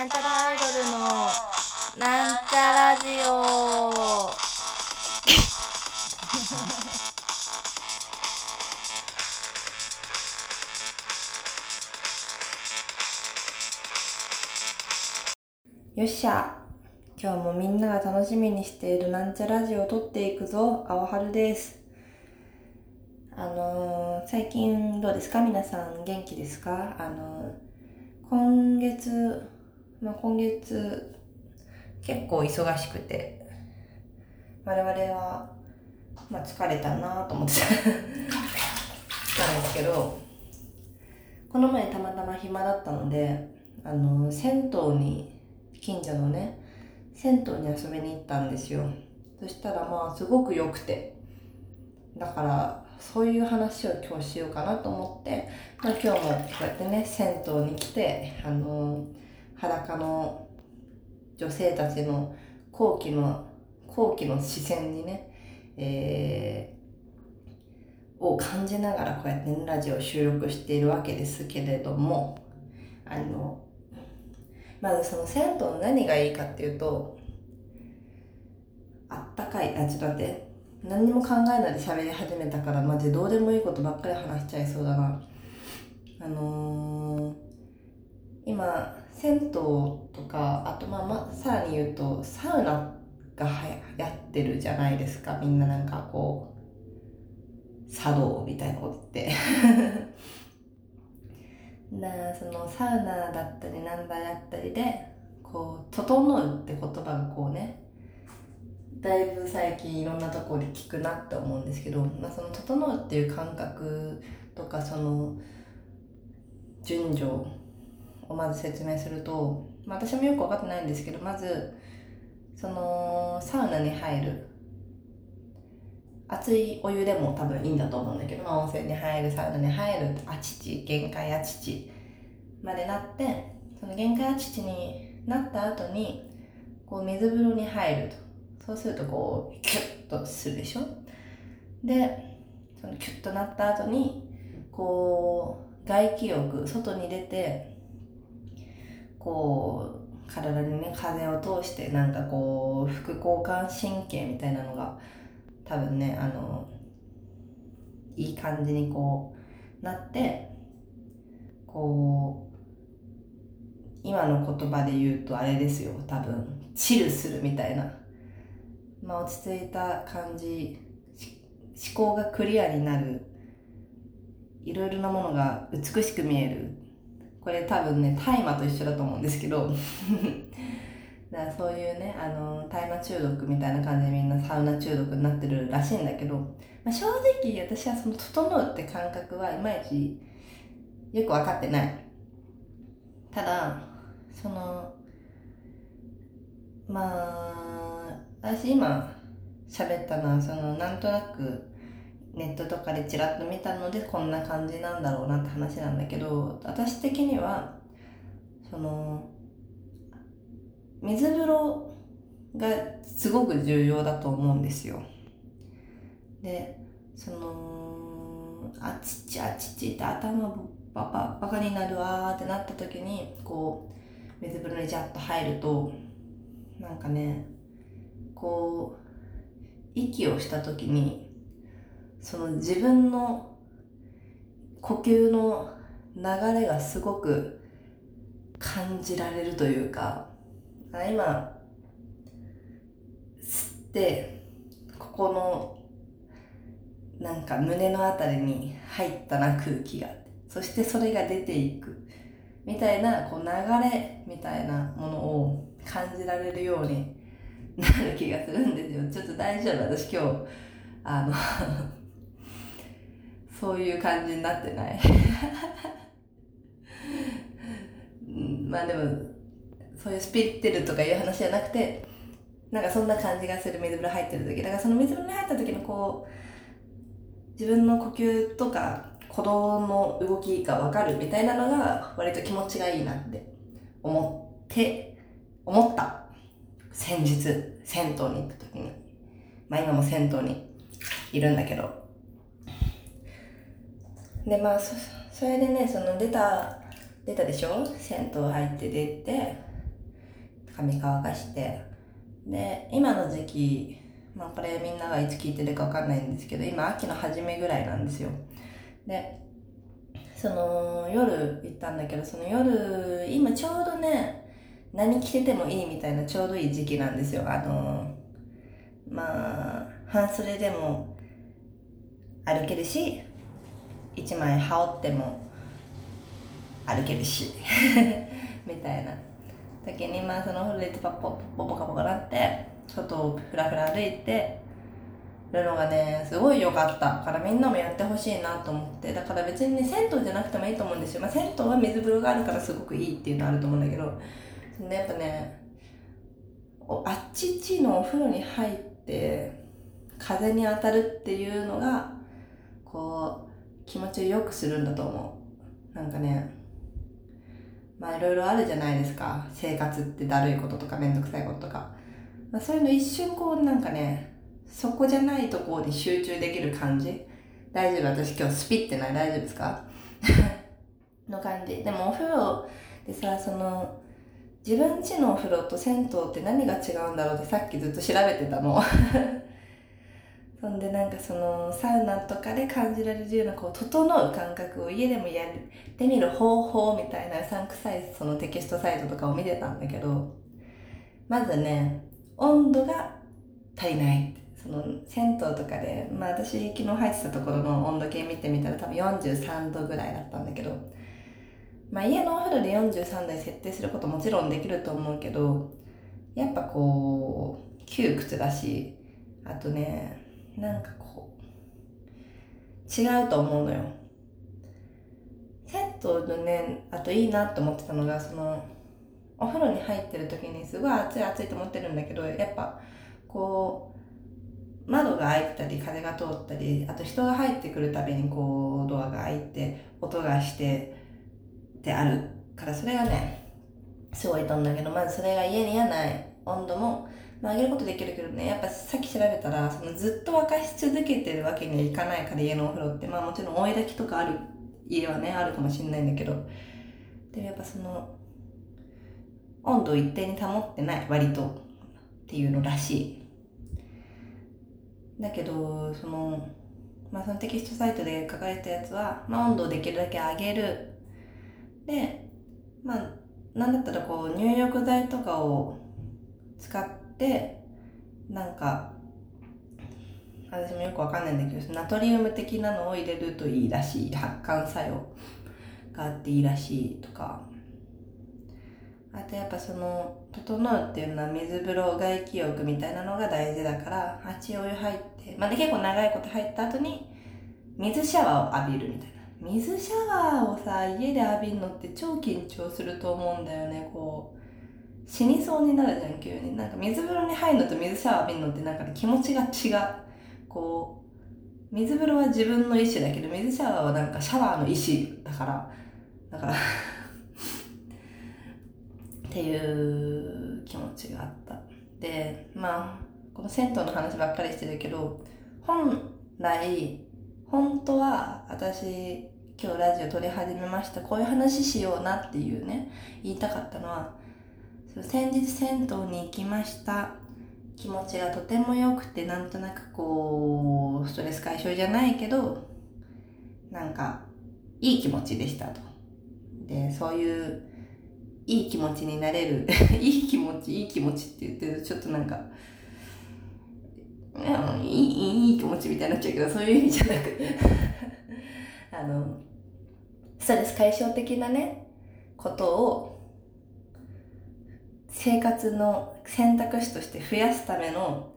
なんちゃらアイドルのなんちゃラジオ。よっしゃ。今日もみんなが楽しみにしているなんちゃラジオを撮っていくぞ。青春です。あのー最近どうですか？皆さん元気ですか？あのー今月、まあ、今月結構忙しくて。我々は、まあ、疲れたなと思ってた。たんですけどこの前たまたま暇だったのであの銭湯に近所のね銭湯に遊びに行ったんですよ。そしたらまあすごく良くて。だからそういう話を今日しようかなと思って、まあ、今日もこうやってね銭湯に来てあの裸の女性たちの好奇の好奇の視線にね、えーを感じながらこうやって、ラジオを収録しているわけですけれどもあのまずその銭湯の何がいいかっていうとあったかいあちょっと待って何にも考えないで喋り始めたからマジどうでもいいことばっかり話しちゃいそうだな。あのー、今銭湯とかあとまあまあさらに言うとサウナがはやってるじゃないですか。みんななんかこう茶道みたいなことって。だからそのサウナだったりなんだったりでこう「整う」って言葉がこうねだいぶ最近いろんなところで聞くなって思うんですけど、まあ、その「整う」っていう感覚とかその順序をまず説明すると、まあ、私もよく分かってないんですけどまずそのサウナに入る熱いお湯でも多分いいんだと思うんだけど、まあ、温泉に入るサウナに入るあちち限界あちちまでなってその限界あちちになった後にこう水風呂に入ると。そうするとこうキュッとするでしょ？でそのキュッとなった後にこう外気浴外に出てこう体にね風を通してなんかこう副交感神経みたいなのが多分ねあのいい感じにこうなってこう今の言葉で言うとあれですよ。多分チルするみたいな。まあ、落ち着いた感じ思考がクリアになる。いろいろなものが美しく見える。これ多分ね大麻と一緒だと思うんですけど。だそういうねあの大麻中毒みたいな感じでみんなサウナ中毒になってるらしいんだけど、まあ、正直私はその「整う」って感覚はいまいちよく分かってない。ただそのまあ私今喋ったのはそのなんとなくネットとかでちらっと見たのでこんな感じなんだろうなって話なんだけど私的にはその水風呂がすごく重要だと思うんですよ。でそのあちちあちちって頭バカバカになるわーってなった時にこう水風呂にジャッと入るとなんかねこう息をした時にその自分の呼吸の流れがすごく感じられるというかあ今吸ってここのなんか胸のあたりに入ったな空気が。そしてそれが出ていく。みたいなこう流れみたいなものを感じられるようになる気がするんですよ。ちょっと大丈夫私今日。あのそういう感じになってない。まあでもそういうスピリッテルとかいう話じゃなくてなんかそんな感じがする水風呂入ってる時。だからその水風呂に入った時のこう自分の呼吸とか鼓動の動きが分かるみたいなのが割と気持ちがいいなって思って思った。先日銭湯に行った時に。まあ今も銭湯にいるんだけど。でまあそそれでねその出た出たでしょ？銭湯入って出て髪乾かして。で今の時期まあこれみんながいつ聞いてるかわかんないんですけど今秋の初めぐらいなんですよ。でその夜行ったんだけどその夜今ちょうどね何着ててもいいみたいなちょうどいい時期なんですよ。あのまあ半袖でも歩けるし一枚羽織っても歩けるし みたいな。時にまあそのお風呂でパッポポポカポカなって外をふらふら歩いてるのがねすごい良かった。からみんなもやってほしいなと思って。だから別にね銭湯じゃなくてもいいと思うんですよ、まあ、銭湯は水風呂があるからすごくいいっていうのはあると思うんだけど。でやっぱねあっちっちのお風呂に入って風に当たるっていうのがこう気持ちを良くするんだと思う。なんかねまあいろいろあるじゃないですか。生活ってだるいこととかめんどくさいこととか、まあ、そういうの一瞬こうなんかねそこじゃないところに集中できる感じ。大丈夫？私今日スピってない？大丈夫ですか？の感じ。でもお風呂でさその自分家のお風呂と銭湯って何が違うんだろうってさっきずっと調べてたの。そんでなんかそのサウナとかで感じられるようなこう整う感覚を家でもやってみる方法みたいなうさんくさいそのテキストサイトとかを見てたんだけどまずね温度が足りない。その銭湯とかでまあ私昨日入ってたところの温度計見てみたら多分43度ぐらいだったんだけどまあ家のお風呂で43度に設定することもちろんできると思うけどやっぱこう窮屈だしあとねなんかこう、違うと思うのよ。銭湯のね、あといいなって思ってたのが、その、お風呂に入ってる時にすごい暑い暑いと思ってるんだけど、やっぱ、こう、窓が開いたり、風が通ったり、あと人が入ってくるたびにこう、ドアが開いて、音がしてってあるから、それがね、すごいとんだけど、まずそれが家にはない温度も、まあ、げることできるけどね、やっぱさっき調べたら、そのずっと沸かし続けてるわけにはいかないから、家のお風呂って。まあもちろん追い炊きとかある家はね、あるかもしれないんだけど。でもやっぱその、温度を一定に保ってない、割と。っていうのらしい。だけど、その、まあそのテキストサイトで書かれたやつは、まあ温度をできるだけ上げる。で、まあ、なんだったらこう入浴剤とかを使っててなんか私もよくわかんないんだけどナトリウム的なのを入れるといいらしい発汗作用があっていいらしいとか。あとやっぱその整うっていうのは水風呂外気浴みたいなのが大事だから八お湯入ってまあ、で結構長いこと入った後に水シャワーを浴びるみたいな。水シャワーをさ家で浴びるのって超緊張すると思うんだよねこう。死にそうになるじゃん、急に。なんか水風呂に入るのと水シャワー浴びるのってなんか、ね、気持ちが違う。こう、水風呂は自分の意思だけど、水シャワーはなんかシャワーの意思だから、だからっていう気持ちがあった。で、まあ、この銭湯の話ばっかりしてるけど、本来、本当は私、今日ラジオ撮り始めました。こういう話しようなっていうね、言いたかったのは、先日銭湯に行きました。気持ちがとても良くてなんとなくこうストレス解消じゃないけどなんかいい気持ちでしたと。でそういういい気持ちになれる いい気持ちいい気持ちって言ってるとちょっとなんかいいいい気持ちみたいになっちゃうけどそういう意味じゃなく あのストレス解消的なねことを生活の選択肢として増やすための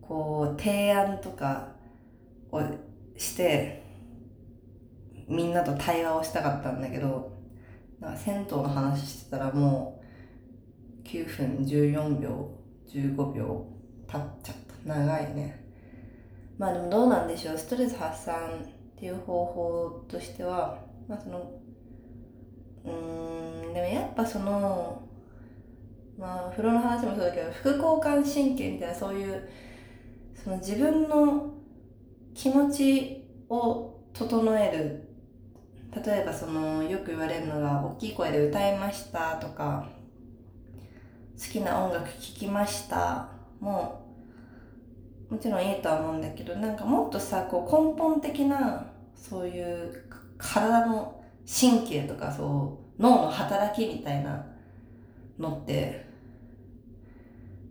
こう提案とかをしてみんなと対話をしたかったんだけどなんか銭湯の話してたらもう9分14秒15秒経っちゃった。長いね。まあでもどうなんでしょう。ストレス発散っていう方法としてはまあそのうんでもやっぱそのまあ風呂の話もそうだけど副交感神経みたいなそういうその自分の気持ちを整える。例えばそのよく言われるのが大きい声で歌いましたとか好きな音楽聴きました。もうもちろんいいとは思うんだけどなんかもっとさこう根本的なそういう体の神経とかそう脳の働きみたいなのって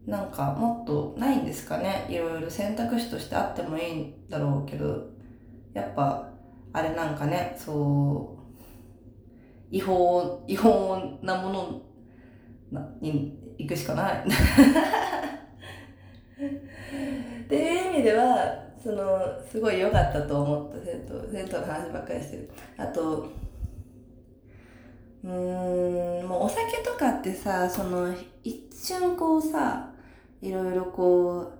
なんかもっとないんですかね。いろいろ選択肢としてあってもいいんだろうけどやっぱあれなんかねそう違法違法なものに行くしかない。っていう意味ではそのすごい良かったと思った銭湯銭湯の話ばっかりしてる。あとうーんもうお酒とかってさその一瞬こうさいろいろこう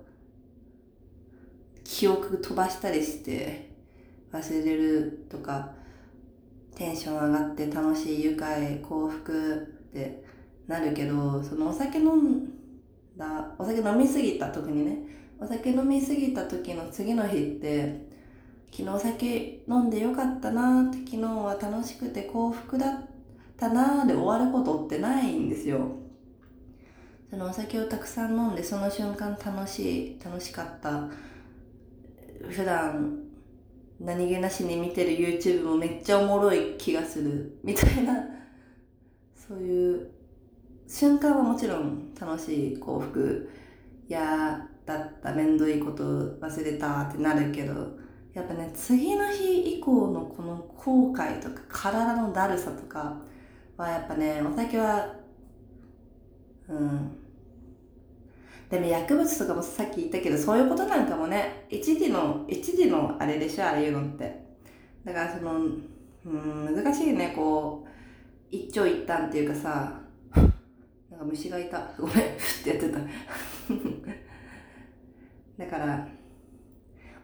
記憶飛ばしたりして忘れるとかテンション上がって楽しい愉快幸福ってなるけどそのお酒飲んだお酒飲みすぎた時にねお酒飲みすぎた時の次の日って昨日お酒飲んでよかったなって昨日は楽しくて幸福だったなで終わることってないんですよ。そのお酒をたくさん飲んでその瞬間楽しい楽しかった。普段何気なしに見てる YouTube もめっちゃおもろい気がする。みたいな。そういう瞬間はもちろん楽しい幸福。いやだっためんどいこと忘れたってなるけど。やっぱね次の日以降のこの後悔とか体のだるさとかはやっぱねお酒はうん。でも薬物とかもさっき言ったけどそういうことなんかもね一時の一時のあれでしょああいうのって。だからそのうん難しいねこう一長一短っていうかさ。なんか虫がいた。ごめんふってやってた。だから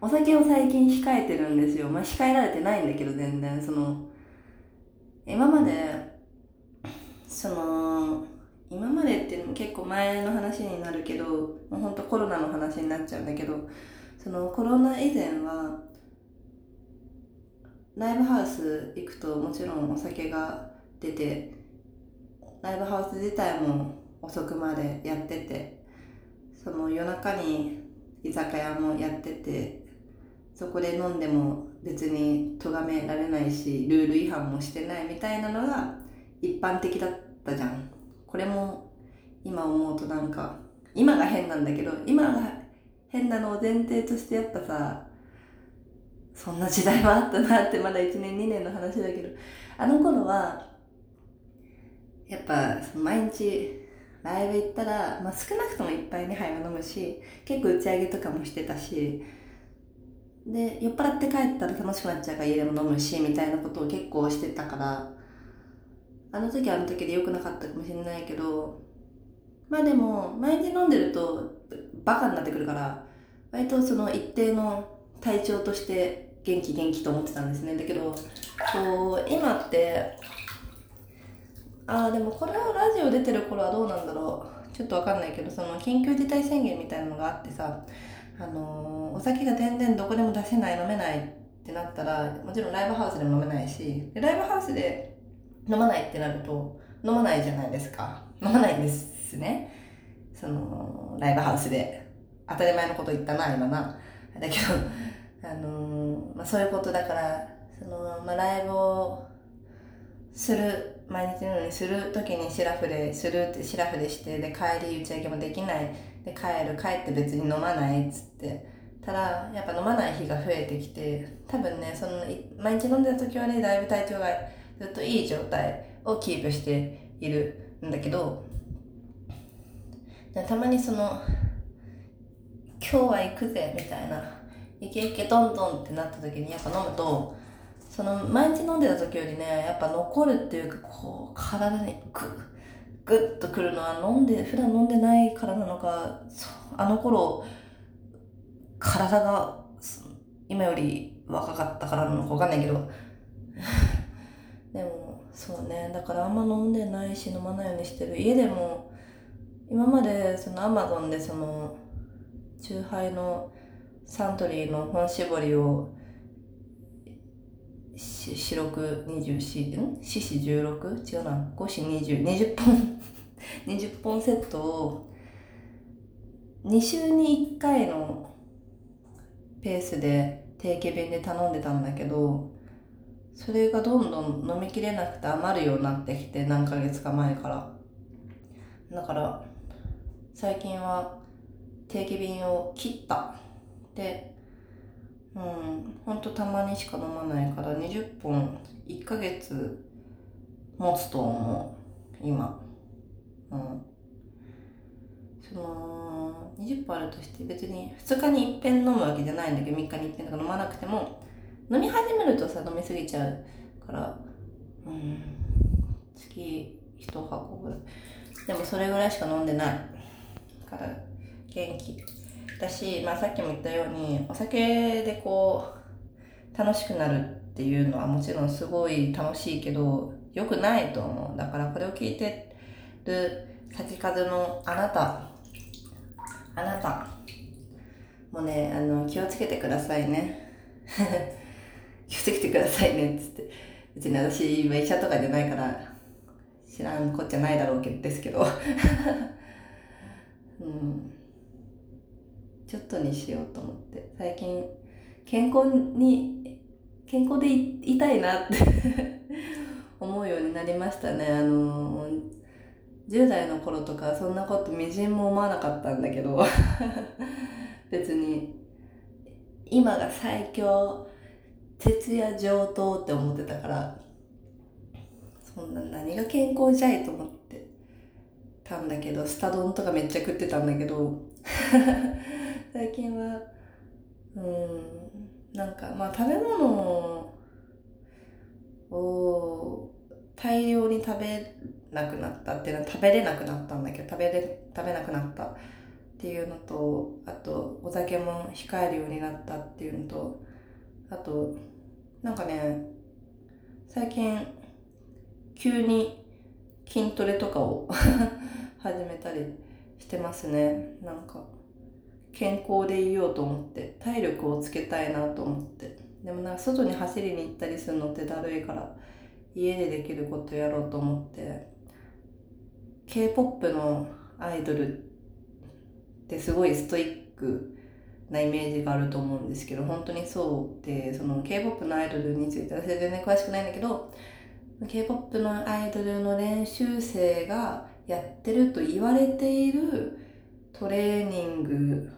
お酒を最近控えてるんですよ。まあ控えられてないんだけど全然。その今までその今までっていうのも結構前の話になるけどもうほんとコロナの話になっちゃうんだけどそのコロナ以前はライブハウス行くともちろんお酒が出てライブハウス自体も遅くまでやっててその夜中に居酒屋もやっててそこで飲んでも別に咎められないしルール違反もしてないみたいなのが一般的だったじゃん。これも今思うとなんか今が変なんだけど今が変なのを前提としてやっぱさそんな時代もあったなってまだ1年2年の話だけどあの頃はやっぱ毎日ライブ行ったら、まあ、少なくともいっぱい2杯は飲むし結構打ち上げとかもしてたしで酔っ払って帰ったら楽しくなっちゃうから家でも飲むしみたいなことを結構してたからあの時あの時で良くなかったかもしれないけどまあでも毎日飲んでるとバカになってくるから割とその一定の体調として元気元気と思ってたんですね。だけどこう今ってああでもこれはラジオ出てる頃はどうなんだろう。ちょっとわかんないけどその緊急事態宣言みたいなのがあってさあのー、お酒が全然どこでも出せない飲めないってなったらもちろんライブハウスでも飲めないしライブハウスで飲まないってなると飲まないじゃないですか。飲まないんですね。そのライブハウスで。当たり前のこと言ったな今な。だけどあのー、まあ、そういうことだからその、まあ、ライブをする毎日のようにする時にシラフでするってシラフでしてで帰り打ち上げもできない。で帰る帰って別に飲まないっつって。ただやっぱ飲まない日が増えてきて多分ねその毎日飲んでた時はねだいぶ体調がずっといい状態をキープしているんだけどたまにその今日は行くぜみたいなイケイケどんどんってなった時にやっぱ飲むとその毎日飲んでた時よりねやっぱ残るっていうかこう体にグッグッとくるのは飲んで普段飲んでないからなのかあの頃体が今より若かったからなのか分かんないけどそうね。だからあんま飲んでないし飲まないようにしてる家でも今までそのアマゾンでそのチューハイのサントリーの本搾りを四六二十四ん？四四十六？違うな。五四二十二十本。20本セットを2週に1回のペースで定期便で頼んでたんだけどそれがどんどん飲みきれなくて余るようになってきて何ヶ月か前から。だから最近は定期便を切った。でうんほんとたまにしか飲まないから20本1ヶ月持つと思う今。うん。その20本あるとして別に2日にいっぺん飲むわけじゃないんだけど3日にいっぺんとか飲まなくても飲み始めるとさ飲みすぎちゃうからうん月1箱ぐらい。でもそれぐらいしか飲んでないから元気。だし、まあ、さっきも言ったようにお酒でこう楽しくなるっていうのはもちろんすごい楽しいけど良くないと思う。だからこれを聞いてる先風のあなたあなたもうねあの気をつけてくださいね。気をつけてくださいねつって。別に私今医者とかじゃないから知らんこっちゃないだろうけどですけど。うん。ちょっとにしようと思って。最近健康に健康でいたいなって 思うようになりましたね。あの10代の頃とかそんなことみじんも思わなかったんだけど。別に今が最強。徹夜上等って思ってたからそんな何が健康じゃいと思ってたんだけどスタ丼とかめっちゃ食ってたんだけど 最近はうんなんかまあ食べ物を大量に食べなくなったっていうのは食べれなくなったんだけど食べれ食べなくなったっていうのとあとお酒も控えるようになったっていうのとあとなんかね最近急に筋トレとかを 始めたりしてますね。なんか健康でいようと思って体力をつけたいなと思って。でもなんか外に走りに行ったりするのってだるいから家でできることやろうと思って。K-POP のアイドルってすごいストイックなイメージがあると思うんですけど本当にそうでその K-POP のアイドルについては全然詳しくないんだけど K-POP のアイドルの練習生がやってると言われているトレーニング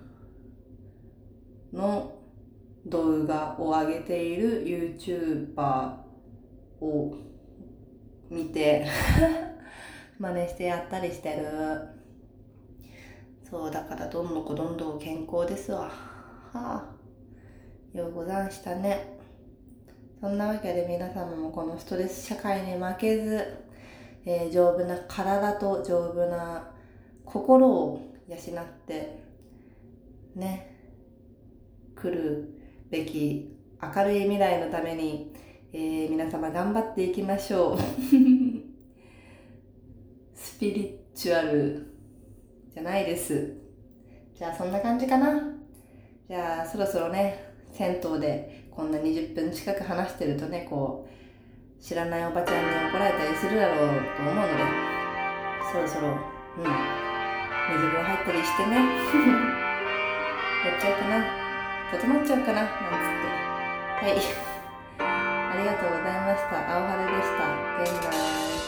の動画を上げている YouTuber を見て 真似してやったりしてる。そうだからどんどこどんどん健康ですわ。はあようござんしたね。そんなわけで皆様もこのストレス社会に負けず、えー、丈夫な体と丈夫な心を養ってね来るべき明るい未来のために、えー、皆様頑張っていきましょう。スピリチュアルじゃないです。じゃあそんな感じかな。じゃあそろそろね銭湯でこんな20分近く話してるとねこう知らないおばちゃんに怒られたりするだろうと思うのでそろそろうん水風呂入ったりしてね。やっちゃうかな。整っちゃうかな。なんつって。はい。ありがとうございました。青春でした。現在